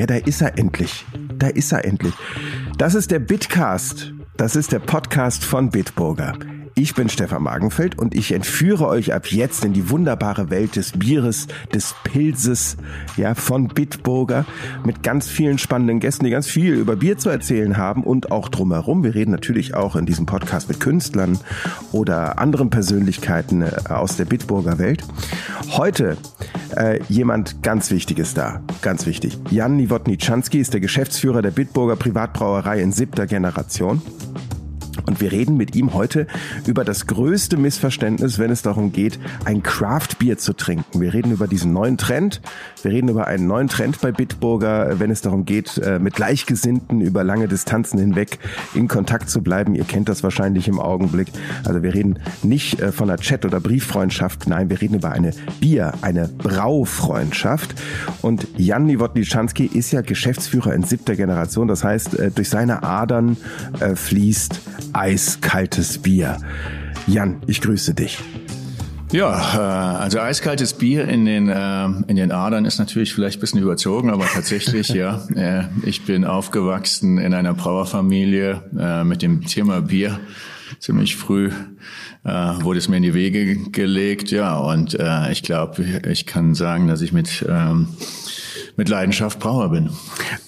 Ja, da ist er endlich. Da ist er endlich. Das ist der Bitcast. Das ist der Podcast von Bitburger. Ich bin Stefan Magenfeld und ich entführe euch ab jetzt in die wunderbare Welt des Bieres, des Pilzes, ja, von Bitburger mit ganz vielen spannenden Gästen, die ganz viel über Bier zu erzählen haben und auch drumherum. Wir reden natürlich auch in diesem Podcast mit Künstlern oder anderen Persönlichkeiten äh, aus der Bitburger Welt. Heute äh, jemand ganz Wichtiges da, ganz wichtig. Jan Nowotny-Czanski ist der Geschäftsführer der Bitburger Privatbrauerei in siebter Generation. Und wir reden mit ihm heute über das größte Missverständnis, wenn es darum geht, ein Craft-Bier zu trinken. Wir reden über diesen neuen Trend. Wir reden über einen neuen Trend bei Bitburger, wenn es darum geht, äh, mit Gleichgesinnten über lange Distanzen hinweg in Kontakt zu bleiben. Ihr kennt das wahrscheinlich im Augenblick. Also wir reden nicht äh, von einer Chat- oder Brieffreundschaft. Nein, wir reden über eine Bier, eine Braufreundschaft. Und Jan Nowotny-Schanski ist ja Geschäftsführer in siebter Generation. Das heißt, äh, durch seine Adern fließt eiskaltes Bier. Jan, ich grüße dich. Ja, äh, also eiskaltes Bier in den, äh, in den Adern ist natürlich vielleicht ein bisschen überzogen, aber tatsächlich, ja. Äh, ich bin aufgewachsen in einer Brauerfamilie mit dem Thema Bier. Ziemlich früh wurde es mir in die Wege gelegt, ja. Und ich glaube, ich kann sagen, dass ich mit ähm, mit Leidenschaft Brauer bin.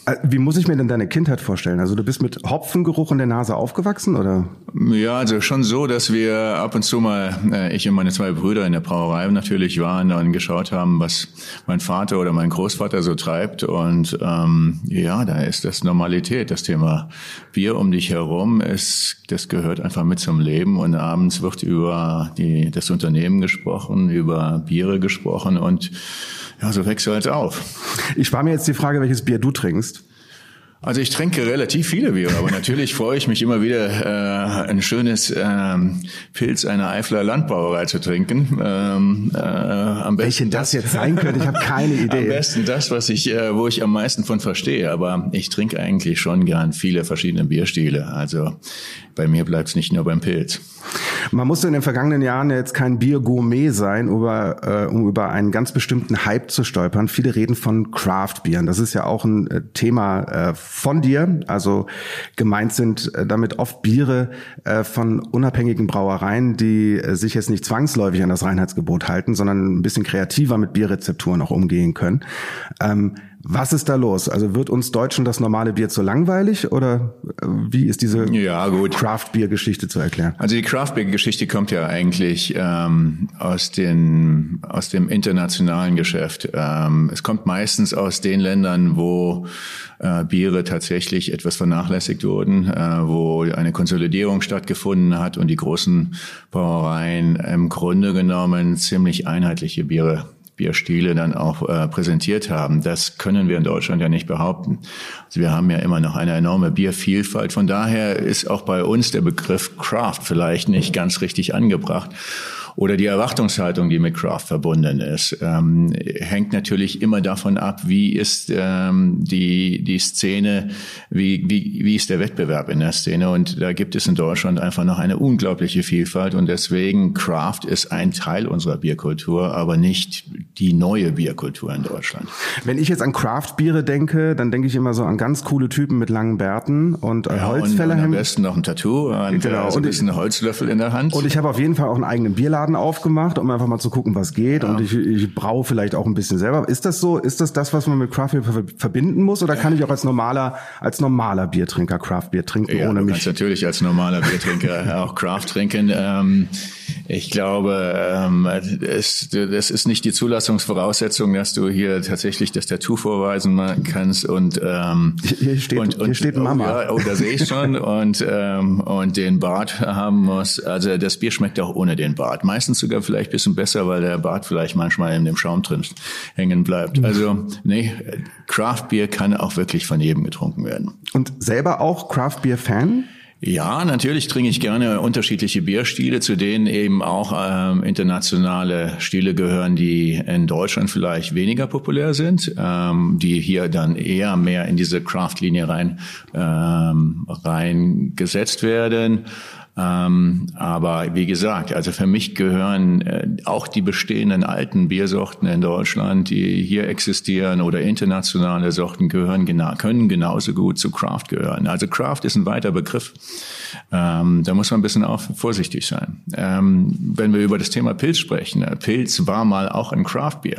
Äh, wie muss ich mir denn deine Kindheit vorstellen? Also du bist mit Hopfengeruch in der Nase aufgewachsen, oder? Ja, also schon so, dass wir ab und zu mal, äh, ich und meine zwei Brüder in der Brauerei natürlich waren und geschaut haben, was mein Vater oder mein Großvater so treibt. Und ähm, ja, da ist das Normalität, das Thema Bier um dich herum, ist, das gehört einfach mit zum Leben. Und abends wird über die, das Unternehmen gesprochen, über Biere gesprochen und ja, so wächst du halt auf. Ich spare mir jetzt die Frage, welches Bier du trinkst. Also ich trinke relativ viele Biere, aber natürlich freue ich mich immer wieder, äh, ein schönes ähm, Pilz einer Eifler Landbrauerei zu trinken. Ähm, äh, am besten Welchen das, jetzt sein könnte, ich habe keine Idee. Am besten das, was ich, äh, wo ich am meisten von verstehe. Aber ich trinke eigentlich schon gern viele verschiedene Bierstile. Also bei mir bleibt es nicht nur beim Pilz. Man musste in den vergangenen Jahren jetzt kein Bier-Gourmet sein, über, äh, um über einen ganz bestimmten Hype zu stolpern. Viele reden von Craft-Bieren. Das ist ja auch ein äh, Thema äh, von dir. Also gemeint sind äh, damit oft Biere äh, von unabhängigen Brauereien, die äh, sich jetzt nicht zwangsläufig an das Reinheitsgebot halten, sondern ein bisschen kreativer mit Bierrezepturen auch umgehen können. Ähm, was ist da los? Also wird uns Deutschen das normale Bier zu langweilig oder äh, wie ist diese ja, Craft-Bier-Geschichte zu erklären? Also die Craft-Bier-Geschichte kommt ja eigentlich ähm, aus, den, aus dem internationalen Geschäft. Ähm, es kommt meistens aus den Ländern, wo äh, Biere tatsächlich etwas vernachlässigt wurden, äh, wo eine Konsolidierung stattgefunden hat und die großen Brauereien im Grunde genommen ziemlich einheitliche Biere Bierstile dann auch äh, präsentiert haben. Das können wir in Deutschland ja nicht behaupten. Also wir haben ja immer noch eine enorme Biervielfalt. Von daher ist auch bei uns der Begriff Craft vielleicht nicht ganz richtig angebracht oder die Erwartungshaltung, die mit Craft verbunden ist, ähm, hängt natürlich immer davon ab, wie ist ähm, die, die Szene, wie, wie, wie ist der Wettbewerb in der Szene. Und da gibt es in Deutschland einfach noch eine unglaubliche Vielfalt. Und deswegen Craft ist ein Teil unserer Bierkultur, aber nicht die neue Bierkultur in Deutschland. Wenn ich jetzt an Craft-Biere denke, dann denke ich immer so an ganz coole Typen mit langen Bärten und ja, Holzfällerhemden. Und, und am besten noch ein Tattoo und genau. so ein bisschen Holzlöffel in der Hand. Und ich habe auf jeden Fall auch einen eigenen Bierladen Laden aufgemacht, um einfach mal zu gucken, was geht. Ja. Und ich, ich brauche vielleicht auch ein bisschen selber. Ist das so? Ist das das, was man mit Craft Beer verbinden muss? Oder kann ich auch als normaler, als normaler Biertrinker Craft Beer trinken, ja, ohne mich? Natürlich als normaler Biertrinker auch Craft trinken. Ähm, ich glaube, ähm, es, das ist nicht die Zulassungsvoraussetzung, dass du hier tatsächlich das Tattoo vorweisen kannst und ähm, hier steht, und, und, hier steht Mama. Oh, ja, oh, da sehe ich schon und ähm, und den Bart haben muss. Also das Bier schmeckt auch ohne den Bart meistens sogar vielleicht ein bisschen besser, weil der Bart vielleicht manchmal in dem Schaum drin hängen bleibt. Mhm. Also nee, Craft Beer kann auch wirklich von jedem getrunken werden. Und selber auch Craft Beer Fan? Ja, natürlich trinke ich gerne unterschiedliche Bierstile, zu denen eben auch ähm, internationale Stile gehören, die in Deutschland vielleicht weniger populär sind, ähm, die hier dann eher mehr in diese Craft-Linie rein ähm, reingesetzt werden. Ähm, aber wie gesagt, also für mich gehören äh, auch die bestehenden alten Biersorten in Deutschland, die hier existieren oder internationale Sorten gehören, genau, können genauso gut zu Craft gehören. Also Craft ist ein weiter Begriff. Ähm, da muss man ein bisschen auch vorsichtig sein. Ähm, wenn wir über das Thema Pilz sprechen, äh, Pilz war mal auch ein Craft-Bier.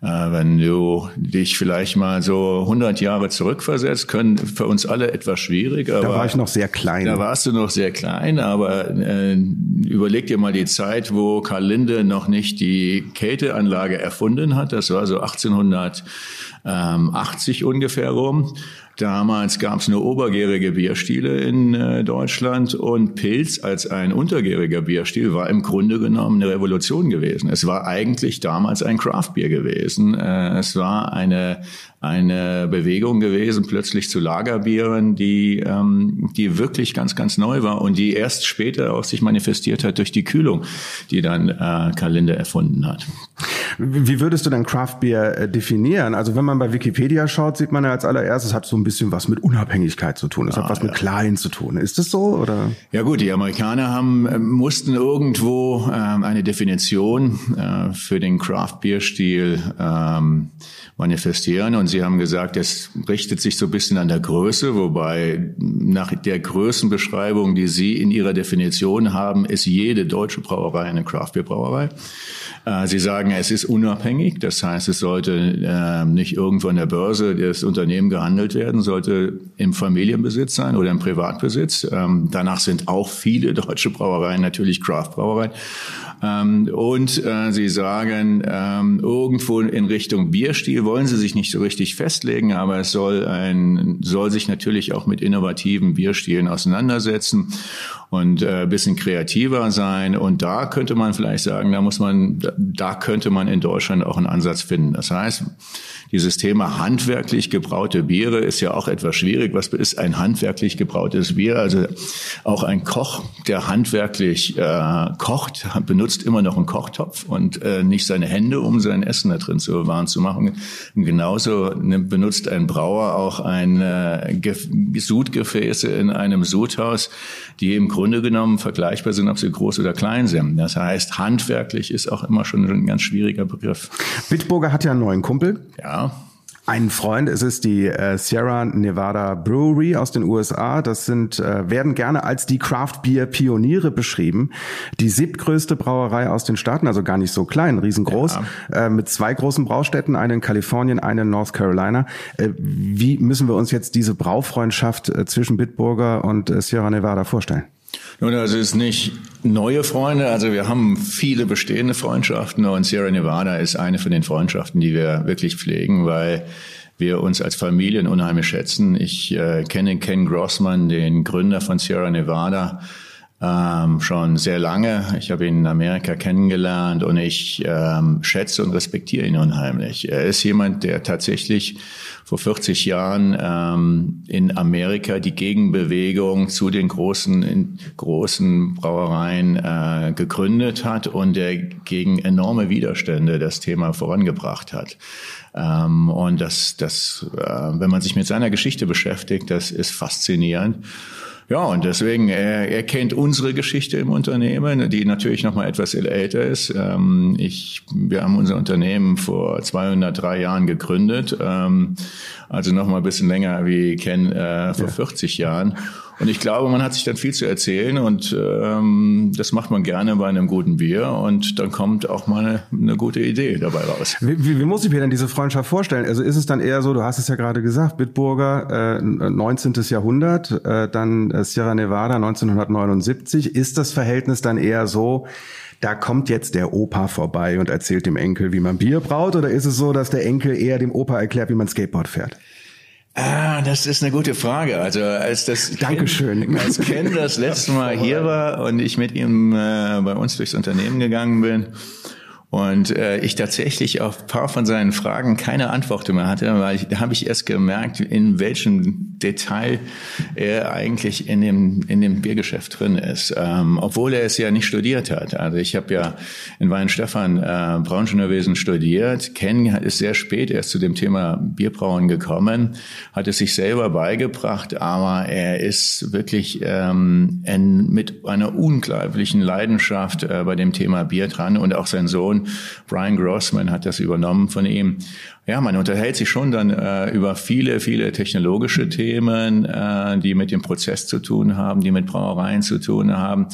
Äh, wenn du dich vielleicht mal so 100 Jahre zurückversetzt, können für uns alle etwas schwierig. da war ich noch sehr klein. Da warst du noch sehr klein aber äh, überleg dir mal die Zeit, wo Karl Linde noch nicht die Kälteanlage erfunden hat. Das war so 1880 ungefähr rum. Damals gab es nur obergärige Bierstile in äh, Deutschland und Pilz als ein untergäriger Bierstil war im Grunde genommen eine Revolution gewesen. Es war eigentlich damals ein Craftbier gewesen. Äh, es war eine eine Bewegung gewesen, plötzlich zu Lagerbieren, die, ähm, die wirklich ganz, ganz neu war und die erst später auch sich manifestiert hat durch die Kühlung, die dann äh, Kalinde erfunden hat. Wie würdest du dann Craft Beer äh, definieren? Also wenn man bei Wikipedia schaut, sieht man ja als allererstes, es hat so ein bisschen was mit Unabhängigkeit zu tun. Es ah, hat was ja. mit Klein zu tun. Ist das so oder? Ja gut, die Amerikaner haben äh, mussten irgendwo ähm, eine Definition äh, für den Craft Beer Stil ähm, manifestieren. Und Sie haben gesagt, es richtet sich so ein bisschen an der Größe, wobei nach der Größenbeschreibung, die Sie in Ihrer Definition haben, ist jede deutsche Brauerei eine Craftbeer-Brauerei. Äh, Sie sagen, es ist unabhängig, das heißt, es sollte äh, nicht irgendwo an der Börse das Unternehmen gehandelt werden, sollte im Familienbesitz sein oder im Privatbesitz. Ähm, danach sind auch viele deutsche Brauereien natürlich Craft-Brauereien. Ähm, und äh, Sie sagen, ähm, irgendwo in Richtung Bierstil wollen Sie sich nicht so richtig festlegen, aber es soll ein, soll sich natürlich auch mit innovativen Bierstilen auseinandersetzen und äh, bisschen kreativer sein. Und da könnte man vielleicht sagen, da muss man, da könnte man in Deutschland auch einen Ansatz finden. Das heißt, dieses Thema handwerklich gebraute Biere ist ja auch etwas schwierig. Was ist ein handwerklich gebrautes Bier? Also auch ein Koch, der handwerklich äh, kocht, benutzt immer noch einen Kochtopf und äh, nicht seine Hände, um sein Essen da drin zu bewahren zu machen. Und genauso benutzt ein Brauer auch ein äh, Sudgefäße in einem Sudhaus, die im Grunde genommen vergleichbar sind, ob sie groß oder klein sind. Das heißt, handwerklich ist auch immer schon ein ganz schwieriger Begriff. Bitburger hat ja einen neuen Kumpel. Ja einen Freund. Es ist die äh, Sierra Nevada Brewery aus den USA. Das sind äh, werden gerne als die Craft Beer Pioniere beschrieben. Die siebtgrößte Brauerei aus den Staaten, also gar nicht so klein, riesengroß, ja. äh, mit zwei großen Braustätten, eine in Kalifornien, eine in North Carolina. Äh, wie müssen wir uns jetzt diese Braufreundschaft äh, zwischen Bitburger und äh, Sierra Nevada vorstellen? Nun, also es ist nicht neue Freunde. Also wir haben viele bestehende Freundschaften und Sierra Nevada ist eine von den Freundschaften, die wir wirklich pflegen, weil wir uns als Familien unheimlich schätzen. Ich äh, kenne Ken Grossman, den Gründer von Sierra Nevada ähm, schon sehr lange. Ich habe ihn in Amerika kennengelernt und ich ähm, schätze und respektiere ihn unheimlich. Er ist jemand, der tatsächlich vor 40 Jahren ähm, in Amerika die Gegenbewegung zu den großen großen Brauereien äh, gegründet hat und der gegen enorme Widerstände das Thema vorangebracht hat. Ähm, und das, das, äh, wenn man sich mit seiner Geschichte beschäftigt, das ist faszinierend. Ja, und deswegen, er, er kennt unsere Geschichte im Unternehmen, die natürlich noch mal etwas älter ist. Ähm, ich, wir haben unser Unternehmen vor 203 Jahren gegründet, ähm, also noch mal ein bisschen länger wie Ken äh, vor ja. 40 Jahren. Und ich glaube, man hat sich dann viel zu erzählen und ähm, das macht man gerne bei einem guten Bier und dann kommt auch mal eine, eine gute Idee dabei raus. Wie, wie, wie, muss ich mir denn diese Freundschaft vorstellen? Also ist es dann eher so, du hast es ja gerade gesagt, Bitburger äh, 19. Jahrhundert, äh, dann äh, Sierra Nevada 1979. Ist das Verhältnis dann eher so, da kommt jetzt der Opa vorbei und erzählt dem Enkel, wie man Bier braut? Oder ist es so, dass der Enkel eher dem Opa erklärt, wie man Skateboard fährt? Ah, das ist eine gute Frage. Also als das Dankeschön. Ken, als Ken das letzte Mal hier war und ich mit ihm äh, bei uns durchs Unternehmen gegangen bin Und äh, ich tatsächlich auf paar von seinen Fragen keine Antwort mehr hatte, weil ich, da habe ich erst gemerkt, in welchem Detail er eigentlich in dem, in dem Biergeschäft drin ist. Ähm, obwohl er es ja nicht studiert hat. Also ich habe ja in Weinstefan äh, Braunschnurwesen studiert. Ken ist sehr spät erst zu dem Thema Bierbrauen gekommen, hat es sich selber beigebracht, aber er ist wirklich ähm, in, mit einer unglaublichen Leidenschaft äh, bei dem Thema Bier dran und auch sein Sohn Sohn Brian Grossman hat das übernommen von ihm. Ja, man unterhält sich schon dann äh, über viele, viele technologische Themen, äh, die mit dem Prozess zu tun haben, die mit Brauereien zu tun haben.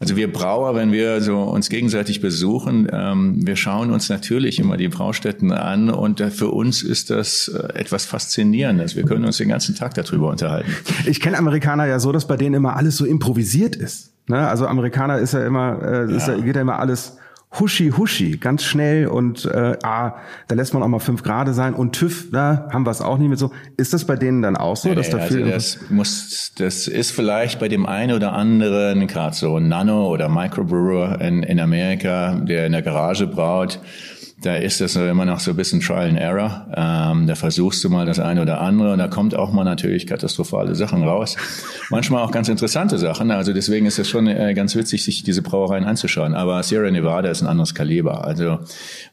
Also wir Brauer, wenn wir so uns gegenseitig besuchen, ähm, wir schauen uns natürlich immer die Braustätten an und äh, für uns ist das äh, etwas Faszinierendes. Wir können uns den ganzen Tag darüber unterhalten. Ich kenne Amerikaner ja so, dass bei denen immer alles so improvisiert ist. Ne? Also Amerikaner ist ja immer, äh, ja. Ist ja, geht ja immer alles huschi huschi, ganz schnell und äh, ah, da lässt man auch mal fünf Grade sein und TÜV, da haben wir es auch nicht mit so. Ist das bei denen dann auch so, nee, dass da also das muss, das ist vielleicht bei dem einen oder anderen, gerade so Nano oder Microbrewer in, in Amerika, der in der Garage braut, da ist das immer noch so ein bisschen Trial and Error. Ähm, da versuchst du mal das eine oder andere und da kommt auch mal natürlich katastrophale Sachen raus. Manchmal auch ganz interessante Sachen. Also deswegen ist es schon äh, ganz witzig, sich diese Brauereien anzuschauen. Aber Sierra Nevada ist ein anderes Kaliber. Also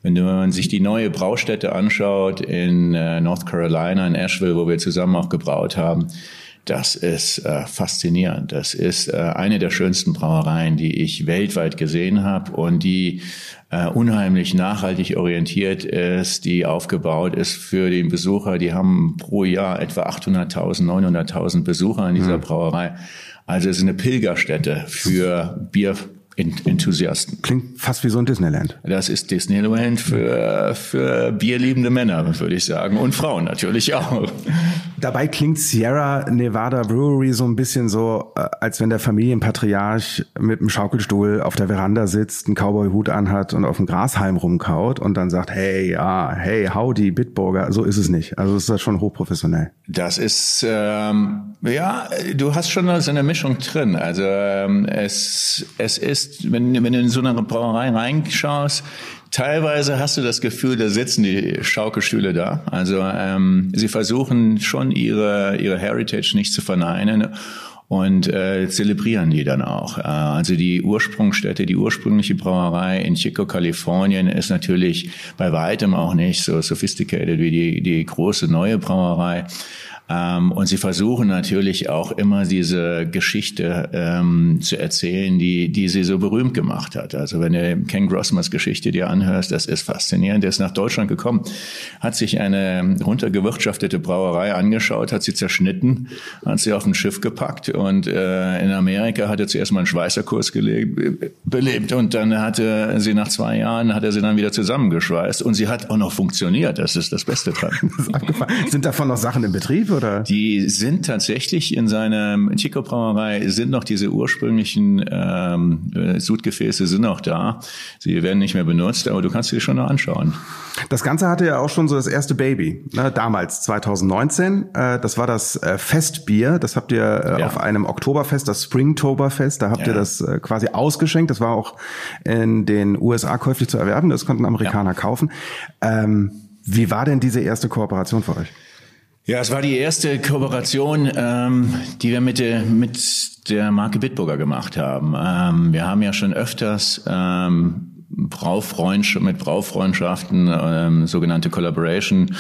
wenn man sich die neue Braustätte anschaut in äh, North Carolina, in Asheville, wo wir zusammen auch gebraut haben, das ist äh, faszinierend. Das ist äh, eine der schönsten Brauereien, die ich weltweit gesehen habe und die äh, unheimlich nachhaltig orientiert ist, die aufgebaut ist für den Besucher. Die haben pro Jahr etwa 800.000, 900.000 Besucher in dieser mhm. Brauerei. Also es ist eine Pilgerstätte für Bier Enthusiasten. Klingt fast wie so ein Disneyland. Das ist Disneyland für, für bierliebende Männer, würde ich sagen. Und Frauen natürlich auch. Dabei klingt Sierra Nevada Brewery so ein bisschen so, äh, als wenn der Familienpatriarch mit einem Schaukelstuhl auf der Veranda sitzt, einen Cowboy-Hut anhat und auf dem Grashalm rumkaut und dann sagt, hey, ja, hey, howdy, Bitburger. So ist es nicht. Also ist das schon hochprofessionell. Das ist, ähm, ja, du hast schon so eine Mischung drin. Also ähm, es, es ist wenn, wenn du in so eine Brauerei reinschaust, teilweise hast du das Gefühl, da sitzen die Schaukelstühle da. Also ähm, sie versuchen schon ihre, ihre Heritage nicht zu verneinen und äh, zelebrieren die dann auch. Äh, also die Ursprungsstätte, die ursprüngliche Brauerei in Chico, Kalifornien ist natürlich bei weitem auch nicht so sophisticated wie die, die große neue Brauerei. Ähm, und sie versuchen natürlich auch immer diese Geschichte ähm, zu erzählen, die, die sie so berühmt gemacht hat. Also wenn du Ken Grossmans Geschichte dir anhörst, das ist faszinierend. Der ist nach Deutschland gekommen, hat sich eine runtergewirtschaftete Brauerei angeschaut, hat sie zerschnitten, hat sie auf ein Schiff gepackt und äh, in Amerika hat er zuerst mal einen Schweißerkurs belebt und dann hatte sie nach zwei Jahren, hat er sie dann wieder zusammengeschweißt und sie hat auch noch funktioniert. Das ist das Beste dran. Das Sind davon noch Sachen im Betrieb? Oder? Die sind tatsächlich in seiner Chico Brauerei sind noch diese ursprünglichen ähm, äh, Sudgefäße sind noch da. Sie werden nicht mehr benutzt, aber du kannst sie schon noch anschauen. Das Ganze hatte ja auch schon so das erste Baby, ne, damals 2019. Äh, das war das äh, Festbier. Das habt ihr äh, ja. auf einem Oktoberfest, das Springtoberfest. Da habt ja. ihr das äh, quasi ausgeschenkt. Das war auch in den USA käuflich zu erwerben. Das konnten Amerikaner ja. kaufen. Ähm, wie war denn diese erste Kooperation für euch? Ja, es war die erste Kooperation, ähm, die wir mit der, mit der Marke Bitburger gemacht haben. Ähm, wir haben ja schon öfters ähm, Braufreundschaft, mit Braufreundschaften, ähm, sogenannte Collaboration,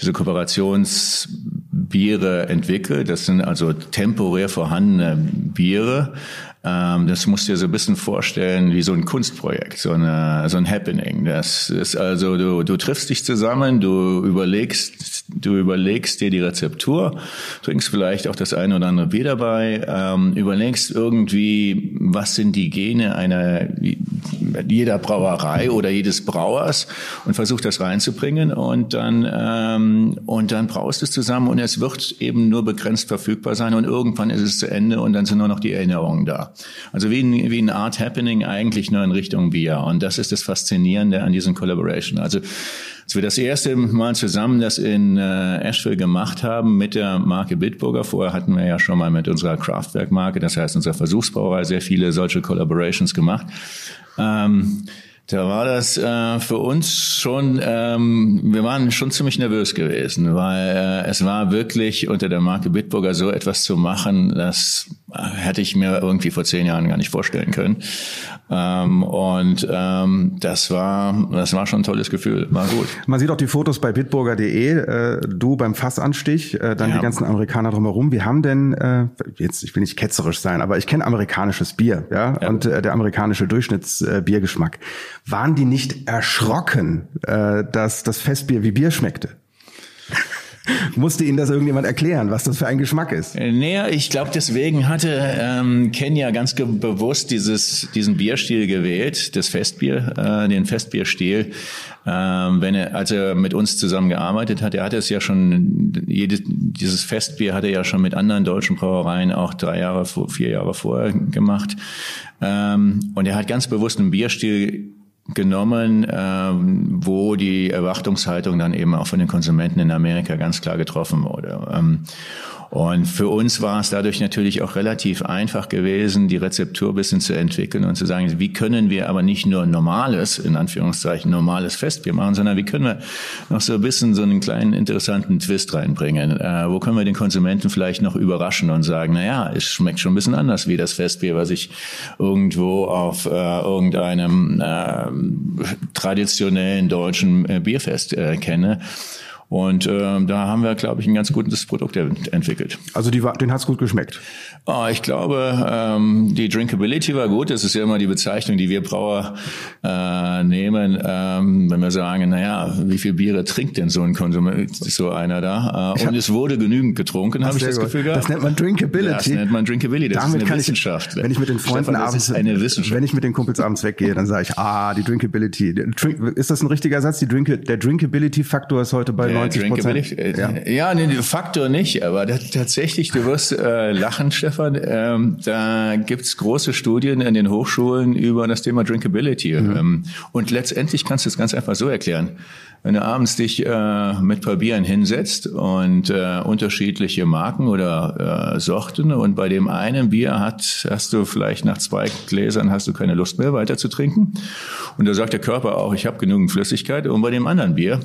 diese Kooperationsbiere entwickelt. Das sind also temporär vorhandene Biere, das musst du dir so ein bisschen vorstellen wie so ein Kunstprojekt, so, eine, so ein Happening. Das ist also, du, du triffst dich zusammen, du überlegst, du überlegst dir die Rezeptur, trinkst vielleicht auch das eine oder andere Bier dabei, ähm, überlegst irgendwie, was sind die Gene einer jeder Brauerei oder jedes Brauers und versuchst das reinzubringen und dann ähm, und dann braust es zusammen und es wird eben nur begrenzt verfügbar sein und irgendwann ist es zu Ende und dann sind nur noch die Erinnerungen da. Also wie ein, wie ein Art Happening eigentlich nur in Richtung Bier. Und das ist das Faszinierende an diesem Collaboration. Also als wir das erste Mal zusammen das in äh, Asheville gemacht haben mit der Marke Bitburger, vorher hatten wir ja schon mal mit unserer Kraftwerk-Marke, das heißt unserer Versuchsbrauerei, sehr viele solche Collaborations gemacht. Ähm, Da war das äh, für uns schon, ähm, wir waren schon ziemlich nervös gewesen, weil äh, es war wirklich unter der Marke Bitburger so etwas zu machen, das hätte ich mir irgendwie vor zehn Jahren gar nicht vorstellen können. Ähm, und ähm, das war, das war schon ein tolles Gefühl, war gut. Man sieht auch die Fotos bei bitburger.de, äh, du beim Fassanstich, äh, dann ja. die ganzen Amerikaner drumherum. Wir haben denn, äh, jetzt, ich will nicht ketzerisch sein, aber ich kenne amerikanisches Bier, ja, ja. und äh, der amerikanische Durchschnittsbiergeschmack. Äh, waren die nicht erschrocken, äh, dass das Festbier wie Bier schmeckte? Musste Ihnen das irgendjemand erklären, was das für ein Geschmack ist? Äh, nee, ich glaube, deswegen hatte ähm, Kenya ganz bewusst dieses, diesen Bierstil gewählt, das Festbier, äh, den Festbierstil. Ähm, wenn er, als er mit uns zusammengearbeitet hat, er hatte es ja schon, jedes, dieses Festbier hat er ja schon mit anderen deutschen Brauereien auch drei Jahre, vier Jahre vorher gemacht. Ähm, und er hat ganz bewusst einen Bierstil genommen, ähm, wo die Erwartungshaltung dann eben auch von den Konsumenten in Amerika ganz klar getroffen wurde. Ähm, und für uns war es dadurch natürlich auch relativ einfach gewesen, die Rezeptur ein bisschen zu entwickeln und zu sagen, wie können wir aber nicht nur normales, in Anführungszeichen normales Festbier machen, sondern wie können wir noch so ein bisschen so einen kleinen interessanten Twist reinbringen? Äh, wo können wir den Konsumenten vielleicht noch überraschen und sagen, na ja, es schmeckt schon ein bisschen anders wie das Festbier, was ich irgendwo auf äh, irgendeinem äh, traditionellen deutschen äh, Bierfest äh, kenne. Und äh, da haben wir, glaube ich, ein ganz gutes Produkt entwickelt. Also die, den hat's gut geschmeckt? Oh, ich glaube, ähm, die Drinkability war gut. Das ist ja immer die Bezeichnung, die wir Brauer äh, nehmen, ähm, wenn wir sagen, naja, wie viel Biere trinkt denn so ein Konsument, so einer da? Äh, und es wurde genügend getrunken, habe ich das Gefühl gehabt. Das nennt man Drinkability. Das nennt man Drinkability. Das Damit ist eine Wissenschaft. Ich, wenn ich mit den Freunden Stefan, abends, wenn ich mit den Kumpels abends weggehe, dann sage ich, ah, die Drinkability. Ist das ein richtiger Satz? Die Drink, der Drinkability-Faktor ist heute bei 90 Prozent. Äh, ja, ja nee, Faktor nicht, aber tatsächlich, du wirst äh, lachen, Stefan ähm, da gibt's große Studien in den Hochschulen über das Thema Drinkability. Mhm. Ähm, und letztendlich kannst du es ganz einfach so erklären. Wenn du abends dich äh, mit paar Bieren hinsetzt und äh, unterschiedliche Marken oder äh, Sorten und bei dem einen Bier hat, hast du vielleicht nach zwei Gläsern hast du keine Lust mehr weiter zu trinken. Und da sagt der Körper auch, ich habe genügend Flüssigkeit. Und bei dem anderen Bier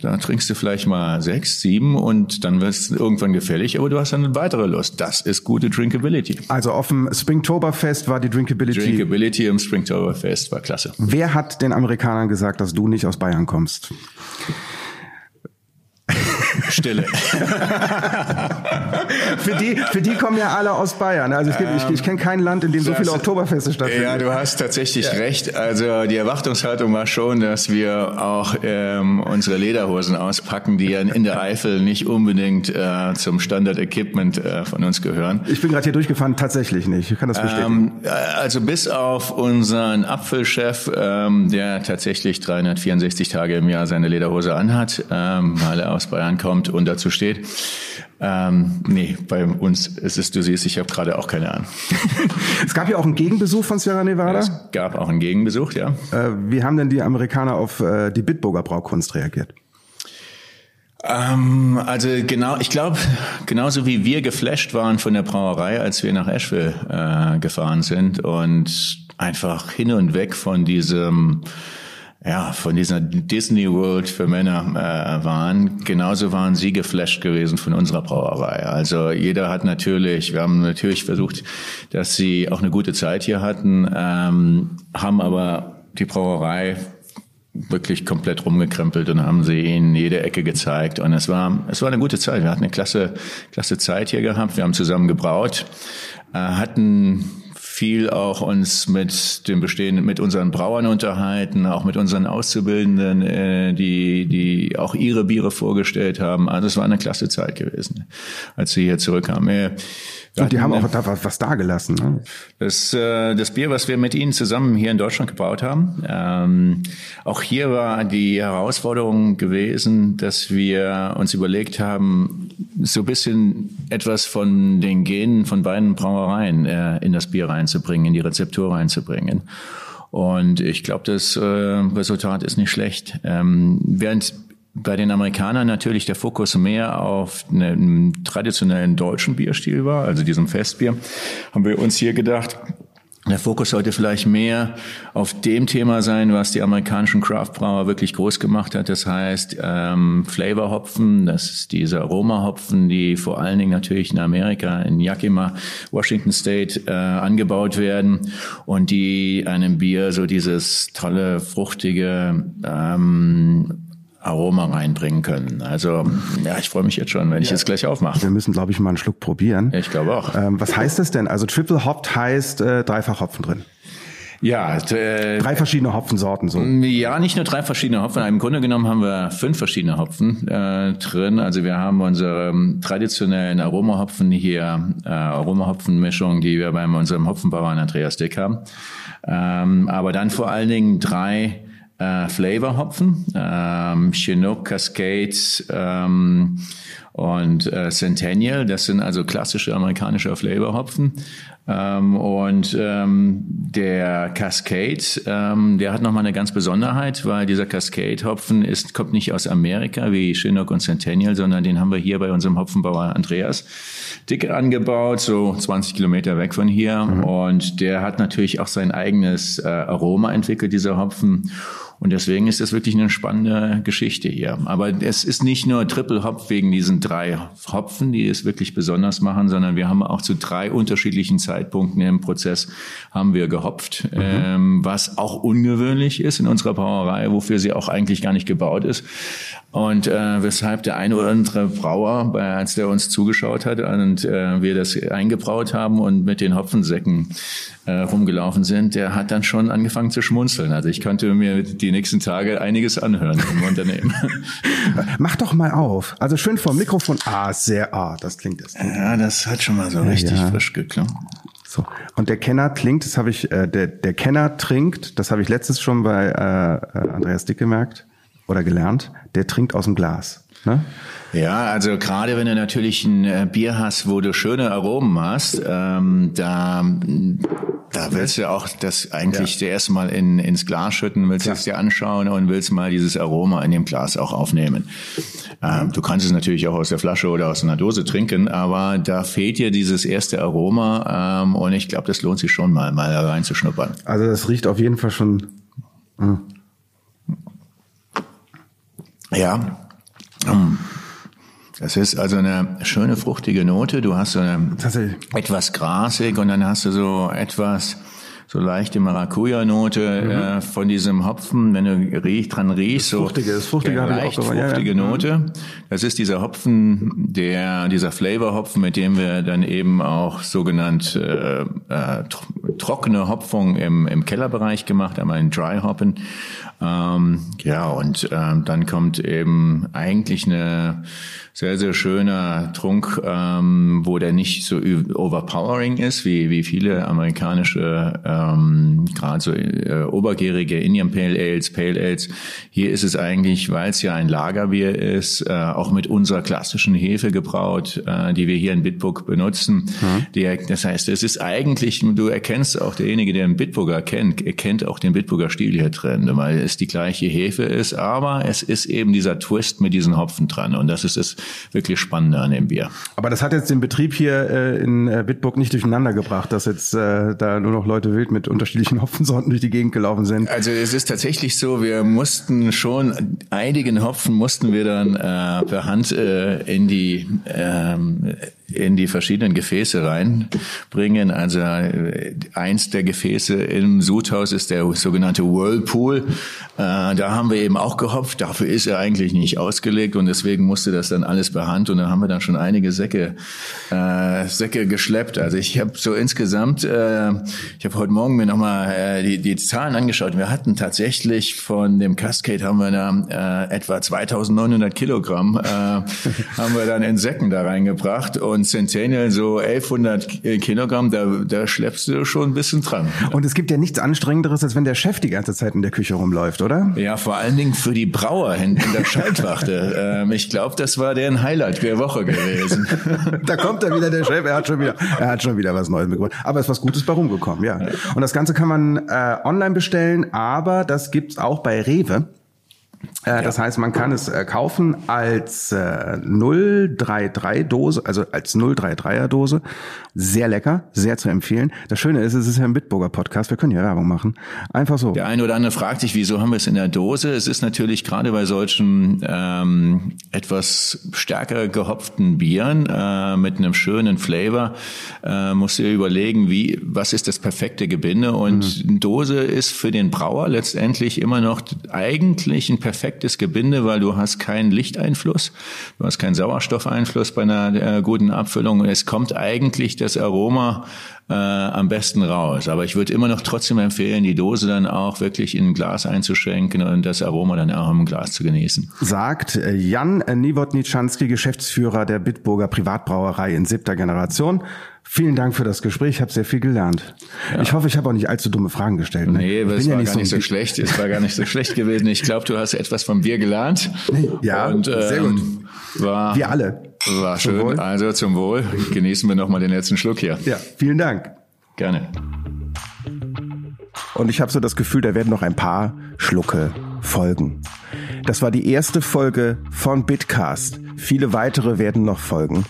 da trinkst du vielleicht mal sechs, sieben und dann wird es irgendwann gefällig, aber du hast dann eine weitere Lust. Das ist gute Drinkability. Also auf dem Springtoberfest war die Drinkability. Drinkability im Springtoberfest war klasse. Wer hat den Amerikanern gesagt, dass du nicht aus Bayern kommst? Stille. für, die, für die kommen ja alle aus Bayern. Also gibt, ähm, ich, ich kenne kein Land, in dem so viele Oktoberfeste stattfinden. Ja, du hast tatsächlich ja. recht. Also die Erwartungshaltung war schon, dass wir auch ähm, unsere Lederhosen auspacken, die ja in der Eifel nicht unbedingt äh, zum Standard-Equipment äh, von uns gehören. Ich bin gerade hier durchgefahren, tatsächlich nicht. Ich kann das bestätigen. Ähm, also bis auf unseren Apfelchef, ähm, der tatsächlich 364 Tage im Jahr seine Lederhose anhat, ähm, weil er aus Bayern kommt, kommt und dazu steht. Ähm, nee, bei uns ist es, du siehst, ich habe gerade auch keine Ahnung. es gab ja auch einen Gegenbesuch von Sierra Nevada. es gab auch einen Gegenbesuch, ja. Äh, wie haben denn die Amerikaner auf äh, die Bitburger Braukunst reagiert? Ähm, also genau, ich glaube, genauso wie wir geflasht waren von der Brauerei, als wir nach Asheville äh, gefahren sind und einfach hin und weg von diesem ja, von dieser Disney World für Männer äh, waren. Genauso waren sie geflasht gewesen von unserer Brauerei. Also jeder hat natürlich, wir haben natürlich versucht, dass sie auch eine gute Zeit hier hatten, ähm, haben aber die Brauerei wirklich komplett rumgekrempelt und haben sie ihnen jede Ecke gezeigt. Und es war, es war eine gute Zeit. Wir hatten eine klasse, klasse Zeit hier gehabt. Wir haben zusammen gebraut, äh, hatten viel auch uns mit dem bestehenden, mit unseren Brauern unterhalten, auch mit unseren Auszubildenden, äh, die, die auch ihre Biere vorgestellt haben. Also es war eine klasse Zeit gewesen, als sie hier zurückkamen. Und die haben auch da was, was dagelassen. Ne? Das, äh, das Bier, was wir mit Ihnen zusammen hier in Deutschland gebaut haben, ähm, auch hier war die Herausforderung gewesen, dass wir uns überlegt haben, so ein bisschen etwas von den Genen von beiden Brauereien äh, in das Bier reinzubringen, in die Rezeptur reinzubringen. Und ich glaube, das äh, Resultat ist nicht schlecht. Ähm, während bei den Amerikanern natürlich der Fokus mehr auf einem traditionellen deutschen Bierstil war, also diesem Festbier, haben wir uns hier gedacht, der Fokus sollte vielleicht mehr auf dem Thema sein, was die amerikanischen Craftbrauer wirklich groß gemacht hat. Das heißt ähm, Flavorhopfen, das ist diese Aromahopfen, die vor allen Dingen natürlich in Amerika, in Yakima, Washington State äh, angebaut werden und die einem Bier so dieses tolle, fruchtige ähm, Aroma reinbringen können. Also ja, ich freue mich jetzt schon, wenn ich ja. jetzt gleich aufmache. Wir müssen, glaube ich, mal einen Schluck probieren. Ja, ich glaube auch. Ähm, was heißt das denn? Also Triple Hopped heißt äh, dreifach Hopfen drin. Ja, äh, drei verschiedene Hopfensorten so. Ja, nicht nur drei verschiedene Hopfen. Im Grunde genommen haben wir fünf verschiedene Hopfen äh, drin. Also wir haben unsere ähm, traditionellen Aromahopfen hier, äh, Aromahopfenmischung, die wir bei unserem Hopfenbauern Andreas Dick haben. Ähm, aber dann vor allen Dingen drei äh, Flavor-Hopfen, ähm, Chinook, Cascades ähm, und äh, Centennial. Das sind also klassische amerikanische Flavor-Hopfen. Ähm, und ähm, der Cascade, ähm, der hat nochmal eine ganz Besonderheit, weil dieser Cascade-Hopfen ist, kommt nicht aus Amerika wie Chinook und Centennial, sondern den haben wir hier bei unserem Hopfenbauer Andreas Dicke angebaut, so 20 Kilometer weg von hier. Mhm. Und der hat natürlich auch sein eigenes äh, Aroma entwickelt, dieser Hopfen. Und deswegen ist das wirklich eine spannende Geschichte hier. Aber es ist nicht nur Triple Hop wegen diesen drei Hopfen, die es wirklich besonders machen, sondern wir haben auch zu drei unterschiedlichen Zeitpunkten im Prozess haben wir gehopft, mhm. ähm, was auch ungewöhnlich ist in unserer Brauerei, wofür sie auch eigentlich gar nicht gebaut ist. Und äh, weshalb der eine oder andere Brauer, als der uns zugeschaut hat und äh, wir das eingebraut haben und mit den Hopfensäcken äh, rumgelaufen sind, der hat dann schon angefangen zu schmunzeln. Also ich könnte mir die nächsten Tage einiges anhören im Unternehmen. Mach doch mal auf. Also schön vom Mikrofon. Ah, sehr ah, das klingt das. Ja, das hat schon mal so richtig ja. frisch geklungen. So. Und der Kenner klingt, das habe ich, äh, der, der Kenner trinkt, das habe ich letztes schon bei äh, äh Andreas Dick gemerkt oder gelernt, der trinkt aus dem Glas. Ne? Ja, also gerade wenn du natürlich ein äh, Bier hast, wo du schöne Aromen hast, ähm, da da willst du auch das eigentlich ja. zuerst mal in, ins Glas schütten, willst ja. es dir anschauen und willst mal dieses Aroma in dem Glas auch aufnehmen. Ähm, du kannst es natürlich auch aus der Flasche oder aus einer Dose trinken, aber da fehlt dir dieses erste Aroma ähm, und ich glaube, das lohnt sich schon mal, mal reinzuschnuppern. Also das riecht auf jeden Fall schon. Mh. Ja. Um. Das ist also eine schöne fruchtige Note. Du hast so eine etwas grasig und dann hast du so etwas so leichte Maracuja-Note mhm. äh, von diesem Hopfen, wenn du riech, dran riechst. So fruchtige, das fruchtige ja, leicht fruchtige ja, ja. Note. Mhm. Das ist dieser Hopfen, der dieser Flavor-Hopfen, mit dem wir dann eben auch sogenannt äh, äh, trockene Hopfung im, im Kellerbereich gemacht haben, einen Dry Hoppen. Ähm, ja, und ähm, dann kommt eben eigentlich eine sehr, sehr schöner Trunk, ähm, wo der nicht so overpowering ist, wie, wie viele amerikanische, ähm, gerade so äh, obergärige Indian Pale Ales, Pale Ales. Hier ist es eigentlich, weil es ja ein Lagerbier ist, äh, auch mit unserer klassischen Hefe gebraut, äh, die wir hier in Bitburg benutzen. Mhm. Der, das heißt, es ist eigentlich, du erkennst auch derjenige, der einen Bitburger kennt, erkennt auch den Bitburger Stil hier drin, weil es die gleiche Hefe ist, aber es ist eben dieser Twist mit diesen Hopfen dran und das ist es wirklich Spannende an dem Bier. Aber das hat jetzt den Betrieb hier äh, in äh, Bitburg nicht durcheinander gebracht, dass jetzt äh, da nur noch Leute wild mit unterschiedlichen Hopfensorten durch die Gegend gelaufen sind. Also es ist tatsächlich so, wir mussten schon einigen Hopfen mussten wir dann äh, per Hand äh, in die ähm, in die verschiedenen Gefäße reinbringen. Also äh, eins der Gefäße im Sudhaus ist der sogenannte Whirlpool. Äh, da haben wir eben auch gehopft. Dafür ist er eigentlich nicht ausgelegt und deswegen musste das dann alles per Hand und da haben wir dann schon einige Säcke äh, Säcke geschleppt. Also ich habe so insgesamt, äh, ich habe heute Morgen mir nochmal äh, die, die Zahlen angeschaut. Wir hatten tatsächlich von dem Cascade haben wir da äh, etwa 2.900 Kilogramm äh, haben wir dann in Säcken da reingebracht und und Centennial so 1100 Kilogramm, da, da schleppst du schon ein bisschen dran. Und es gibt ja nichts Anstrengenderes, als wenn der Chef die ganze Zeit in der Küche rumläuft, oder? Ja, vor allen Dingen für die Brauer in, in der Schaltwachte. ähm, ich glaube, das war deren Highlight der Woche gewesen. da kommt er wieder, der Chef, er hat schon wieder, er hat schon wieder was Neues mitgebracht. Aber es ist was Gutes bei rumgekommen, ja. Und das Ganze kann man äh, online bestellen, aber das gibt's auch bei Rewe. Äh, das heißt, man kann es äh, kaufen als äh, 033 Dose, also als 033er Dose. Sehr lecker, sehr zu empfehlen. Das Schöne ist, es ist ja ein Bitburger Podcast. Wir können hier Werbung machen. Einfach so. Der eine oder andere fragt sich, wieso haben wir es in der Dose? Es ist natürlich gerade bei solchen ähm, etwas stärker gehopften Bieren äh, mit einem schönen Flavor äh, musst du dir überlegen, wie was ist das perfekte Gebinde und mhm. Dose ist für den Brauer letztendlich immer noch eigentlich ein perfektes Gebinde, weil du hast keinen Lichteinfluss, du hast keinen Sauerstoffeinfluss bei einer äh, guten Abfüllung. Es kommt eigentlich das Aroma äh, am besten raus. Aber ich würde immer noch trotzdem empfehlen, die Dose dann auch wirklich in ein Glas einzuschenken und das Aroma dann auch im Glas zu genießen. Sagt äh, Jan Niewodniczanski, Geschäftsführer der Bitburger Privatbrauerei in siebter Generation. Vielen Dank für das Gespräch. Ich habe sehr viel gelernt. Ja. Ich hoffe, ich habe auch nicht allzu dumme Fragen gestellt. Ne? Nee, es war ja nicht gar so nicht so schlecht. Es war gar nicht so schlecht gewesen. Ich glaube, du hast etwas von Bier gelernt. Ja, und, ähm, sehr gut. War, wir alle. War schön. Wohl. Also zum Wohl. Genießen wir noch mal den letzten Schluck hier. Ja, vielen Dank. Gerne. Und ich habe so das Gefühl, da werden noch ein paar Schlucke folgen. Das war die erste Folge von Bitcast. Viele weitere werden noch folgen.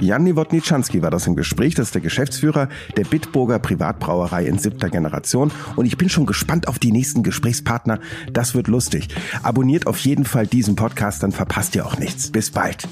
Jan Niewodniczanski war das im Gespräch. Das ist der Geschäftsführer der Bitburger Privatbrauerei in siebter Generation. Und ich bin schon gespannt auf die nächsten Gesprächspartner. Das wird lustig. Abonniert auf jeden Fall diesen Podcast, dann verpasst ihr auch nichts. Bis bald.